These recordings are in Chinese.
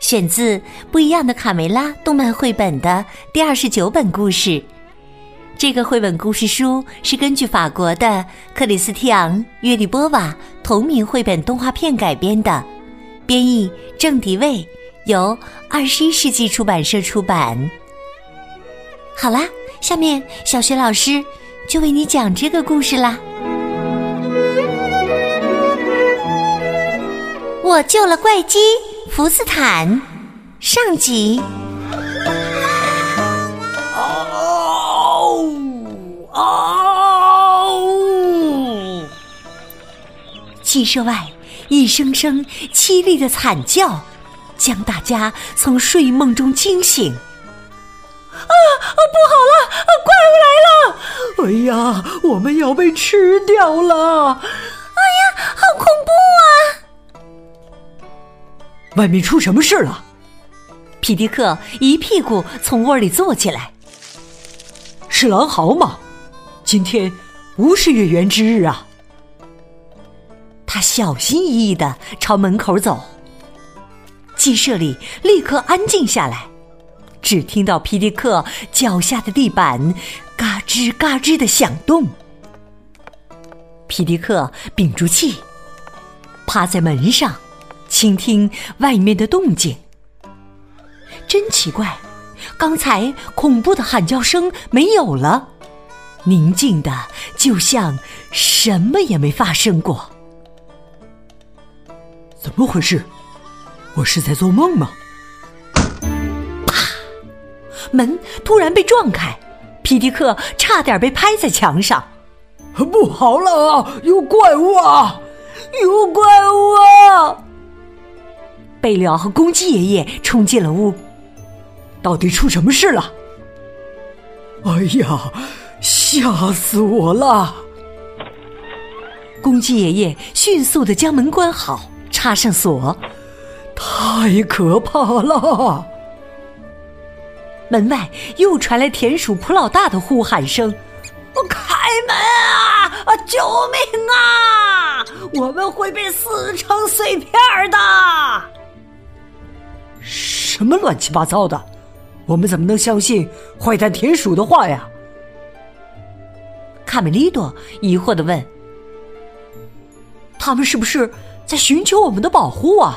选自《不一样的卡梅拉》动漫绘本的第二十九本故事。这个绘本故事书是根据法国的克里斯蒂昂·约利波瓦同名绘本动画片改编的，编译郑迪卫，由二十一世纪出版社出版。好啦，下面小学老师就为你讲这个故事啦。我救了怪鸡福斯坦，上集。鸡舍外，一声声凄厉的惨叫，将大家从睡梦中惊醒。啊啊！不好了，怪物来了！哎呀，我们要被吃掉了！哎呀，好恐怖啊！外面出什么事了？皮迪克一屁股从窝里坐起来。是狼嚎吗？今天不是月圆之日啊！他小心翼翼的朝门口走。鸡舍里立刻安静下来，只听到皮迪克脚下的地板嘎吱嘎吱的响动。皮迪克屏住气，趴在门上，倾听外面的动静。真奇怪，刚才恐怖的喊叫声没有了，宁静的就像什么也没发生过。怎么回事？我是在做梦吗？啪！门突然被撞开，皮迪克差点被拍在墙上。不好了，有怪物啊！有怪物啊！贝利奥和公鸡爷爷冲进了屋。到底出什么事了？哎呀，吓死我了！公鸡爷爷迅速的将门关好。插上锁，太可怕了！门外又传来田鼠普老大的呼喊声：“开门啊！啊，救命啊！我们会被撕成碎片的！”什么乱七八糟的？我们怎么能相信坏蛋田鼠的话呀？卡梅利多疑惑的问：“他们是不是？”在寻求我们的保护啊！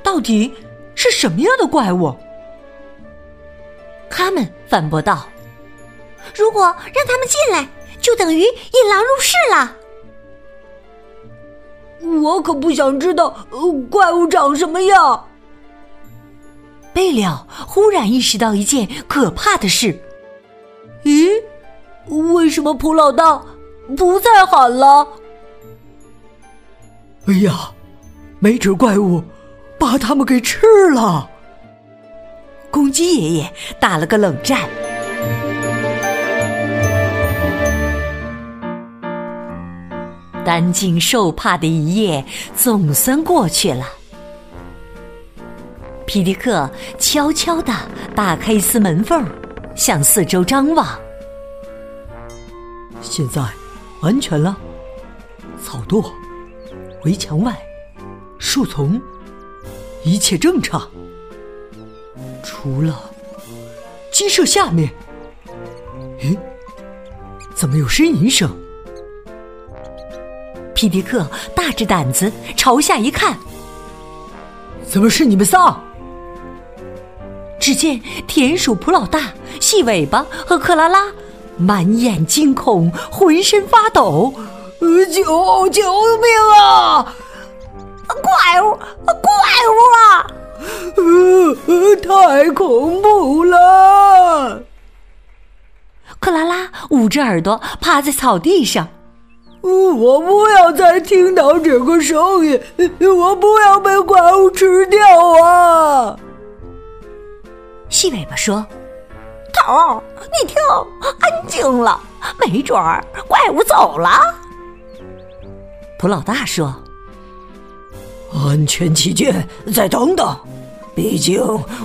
到底是什么样的怪物？他们反驳道：“如果让他们进来，就等于引狼入室了。”我可不想知道怪物长什么样。贝利奥忽然意识到一件可怕的事：“咦，为什么普老大不再喊了？”哎呀，没准怪物把他们给吃了。公鸡爷爷打了个冷战。担惊受怕的一夜总算过去了。皮迪克悄悄的打开一丝门缝，向四周张望。现在安全了，草垛。围墙外，树丛，一切正常，除了鸡舍下面。咦，怎么有呻吟声？皮迪克大着胆子朝下一看，怎么是你们仨？只见田鼠普老大、细尾巴和克拉拉满眼惊恐，浑身发抖。救救命啊！怪物，怪物啊！呃，太恐怖了！克拉拉捂着耳朵趴在草地上。我不要再听到这个声音，我不要被怪物吃掉啊！细尾巴说：“头儿，你听，安静了，没准儿怪物走了。普老大说：“安全起见，再等等，毕竟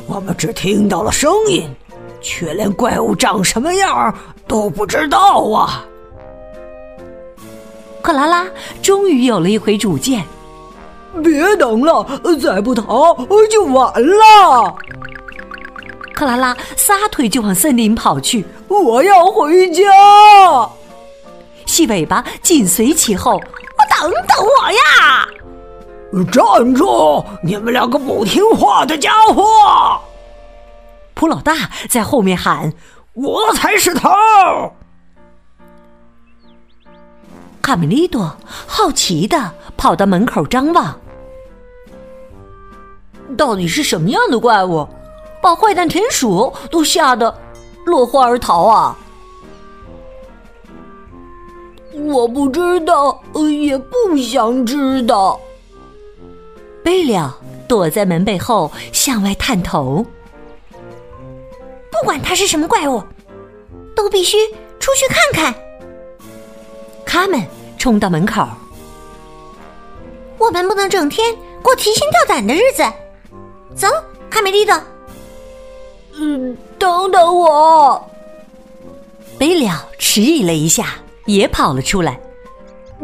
我们只听到了声音，却连怪物长什么样都不知道啊。”克拉拉终于有了一回主见。别等了，再不逃就晚了。克拉拉撒腿就往森林跑去。我要回家。细尾巴紧随其后。等等我呀！站住！你们两个不听话的家伙！普老大在后面喊：“我才是头！”卡梅利多好奇的跑到门口张望，到底是什么样的怪物，把坏蛋田鼠都吓得落荒而逃啊？我不知道，也不想知道。贝了躲在门背后向外探头，不管他是什么怪物，都必须出去看看。他们冲到门口，我们不能整天过提心吊胆的日子。走，卡梅利多。嗯，等等我。贝了迟疑了一下。也跑了出来。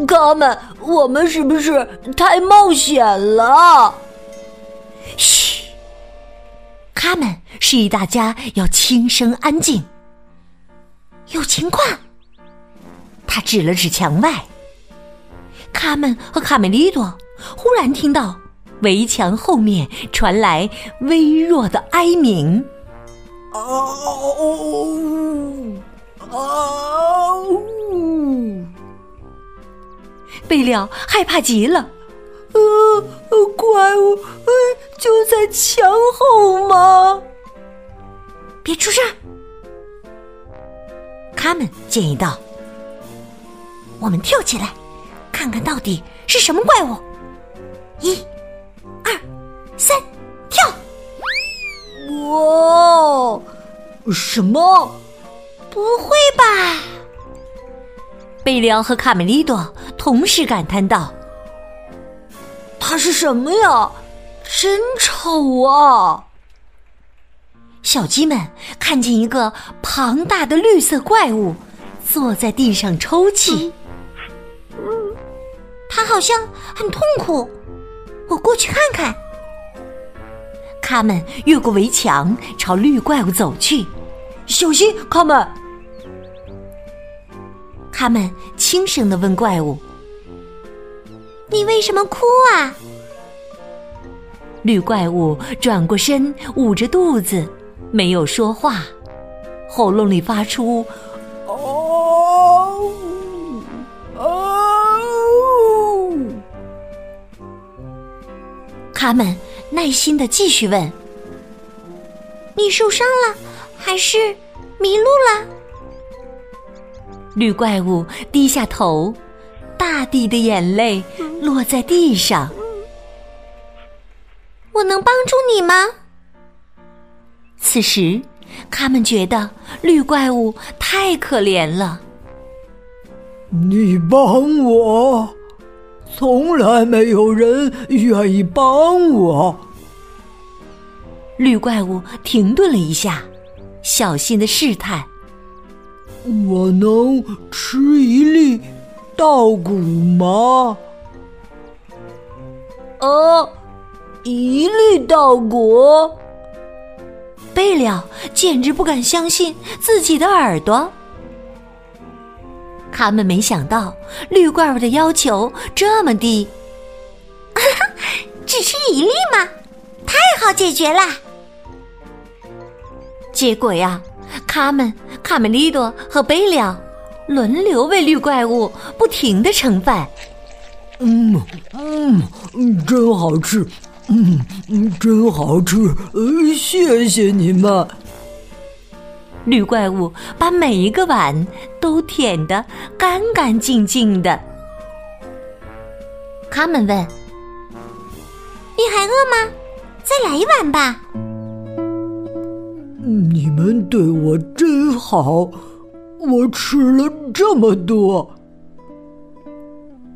哥们，我们是不是太冒险了？嘘，他们示意大家要轻声安静。有情况。他指了指墙外。卡门和卡梅利多忽然听到围墙后面传来微弱的哀鸣。哦，哦。贝了害怕极了，呃，怪物，呃，就在墙后吗？别出声！他们建议道：“我们跳起来，看看到底是什么怪物。一、二、三，！”哇，什么？不会吧？贝利奥和卡梅利多同时感叹道：“它是什么呀？真丑啊！”小鸡们看见一个庞大的绿色怪物坐在地上抽泣，它好像很痛苦。我过去看看。他们越过围墙朝绿怪物走去，小心，他们。他们轻声的问怪物：“你为什么哭啊？”绿怪物转过身，捂着肚子，没有说话，喉咙里发出“哦哦”。他们耐心的继续问：“你受伤了，还是迷路了？”绿怪物低下头，大地的眼泪落在地上。我能帮助你吗？此时，他们觉得绿怪物太可怜了。你帮我，从来没有人愿意帮我。绿怪物停顿了一下，小心的试探。我能吃一粒稻谷吗？哦，一粒稻谷！贝了简直不敢相信自己的耳朵。他们没想到绿怪物的要求这么低，只吃一粒吗？太好解决了。结果呀。卡门卡梅利多和贝利奥轮流为绿怪物不停的盛饭。嗯嗯，真好吃，嗯嗯，真好吃，呃，谢谢你们。绿怪物把每一个碗都舔得干干净净的。他们问：“你还饿吗？再来一碗吧。”你们对我真好，我吃了这么多。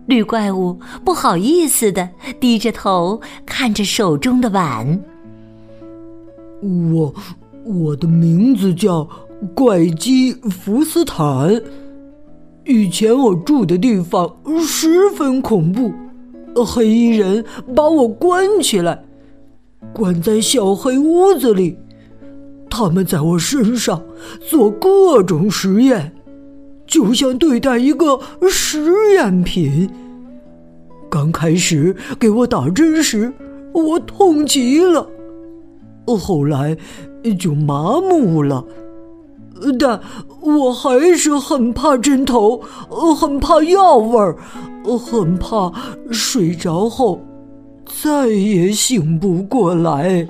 绿怪物不好意思的低着头看着手中的碗。我，我的名字叫怪鸡福斯坦。以前我住的地方十分恐怖，黑衣人把我关起来，关在小黑屋子里。他们在我身上做各种实验。就像对待一个实验品。刚开始给我打针时，我痛极了，后来就麻木了。但我还是很怕针头，很怕药味儿，很怕睡着后再也醒不过来。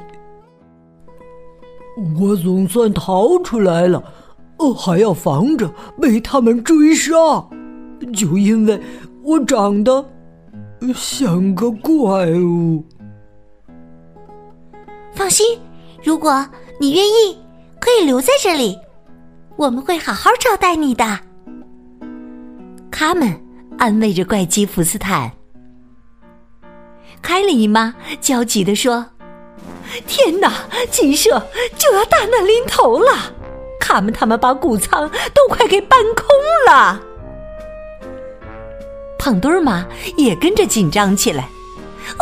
我总算逃出来了。还要防着被他们追杀，就因为我长得像个怪物。放心，如果你愿意，可以留在这里，我们会好好招待你的。他们安慰着怪鸡福斯坦。凯里姨妈焦急地说：“天哪，鸡舍就要大难临头了！”卡门他们把谷仓都快给搬空了，胖墩儿妈也跟着紧张起来。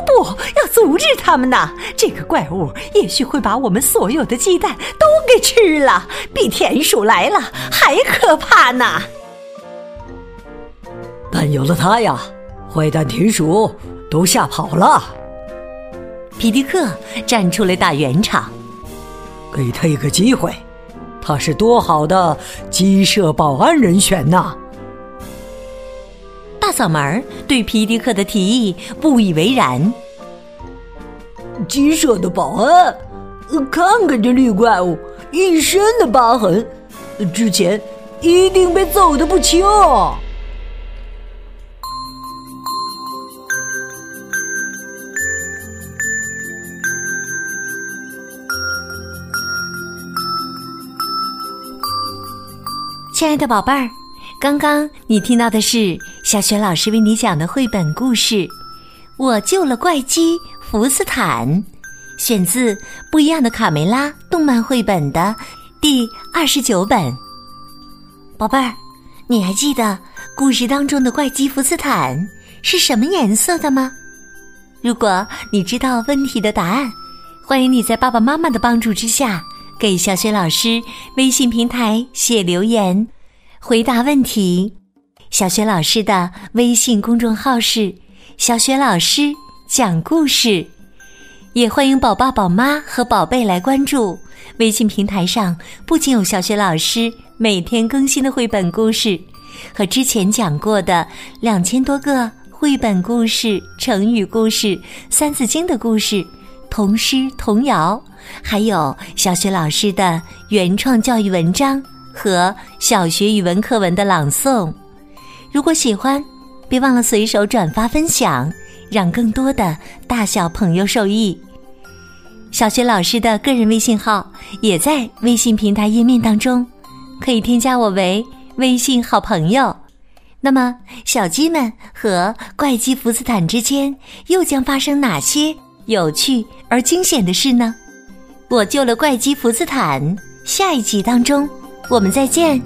不要阻止他们呐！这个怪物也许会把我们所有的鸡蛋都给吃了，比田鼠来了还可怕呢。但有了它呀，坏蛋田鼠都吓跑了。皮迪克站出来打圆场，给他一个机会。他是多好的鸡舍保安人选呐！大嗓门对皮迪克的提议不以为然。鸡舍的保安，看看这绿怪物一身的疤痕，之前一定被揍得不轻。亲爱的宝贝儿，刚刚你听到的是小雪老师为你讲的绘本故事《我救了怪鸡福斯坦》，选自《不一样的卡梅拉》动漫绘本的第二十九本。宝贝儿，你还记得故事当中的怪鸡福斯坦是什么颜色的吗？如果你知道问题的答案，欢迎你在爸爸妈妈的帮助之下。给小雪老师微信平台写留言，回答问题。小雪老师的微信公众号是“小雪老师讲故事”，也欢迎宝爸宝妈和宝贝来关注微信平台上。不仅有小雪老师每天更新的绘本故事，和之前讲过的两千多个绘本故事、成语故事、三字经的故事。童诗、童谣，还有小学老师的原创教育文章和小学语文课文的朗诵。如果喜欢，别忘了随手转发分享，让更多的大小朋友受益。小学老师的个人微信号也在微信平台页面当中，可以添加我为微信好朋友。那么，小鸡们和怪鸡福斯坦之间又将发生哪些？有趣而惊险的事呢！我救了怪鸡福斯坦，下一集当中我们再见。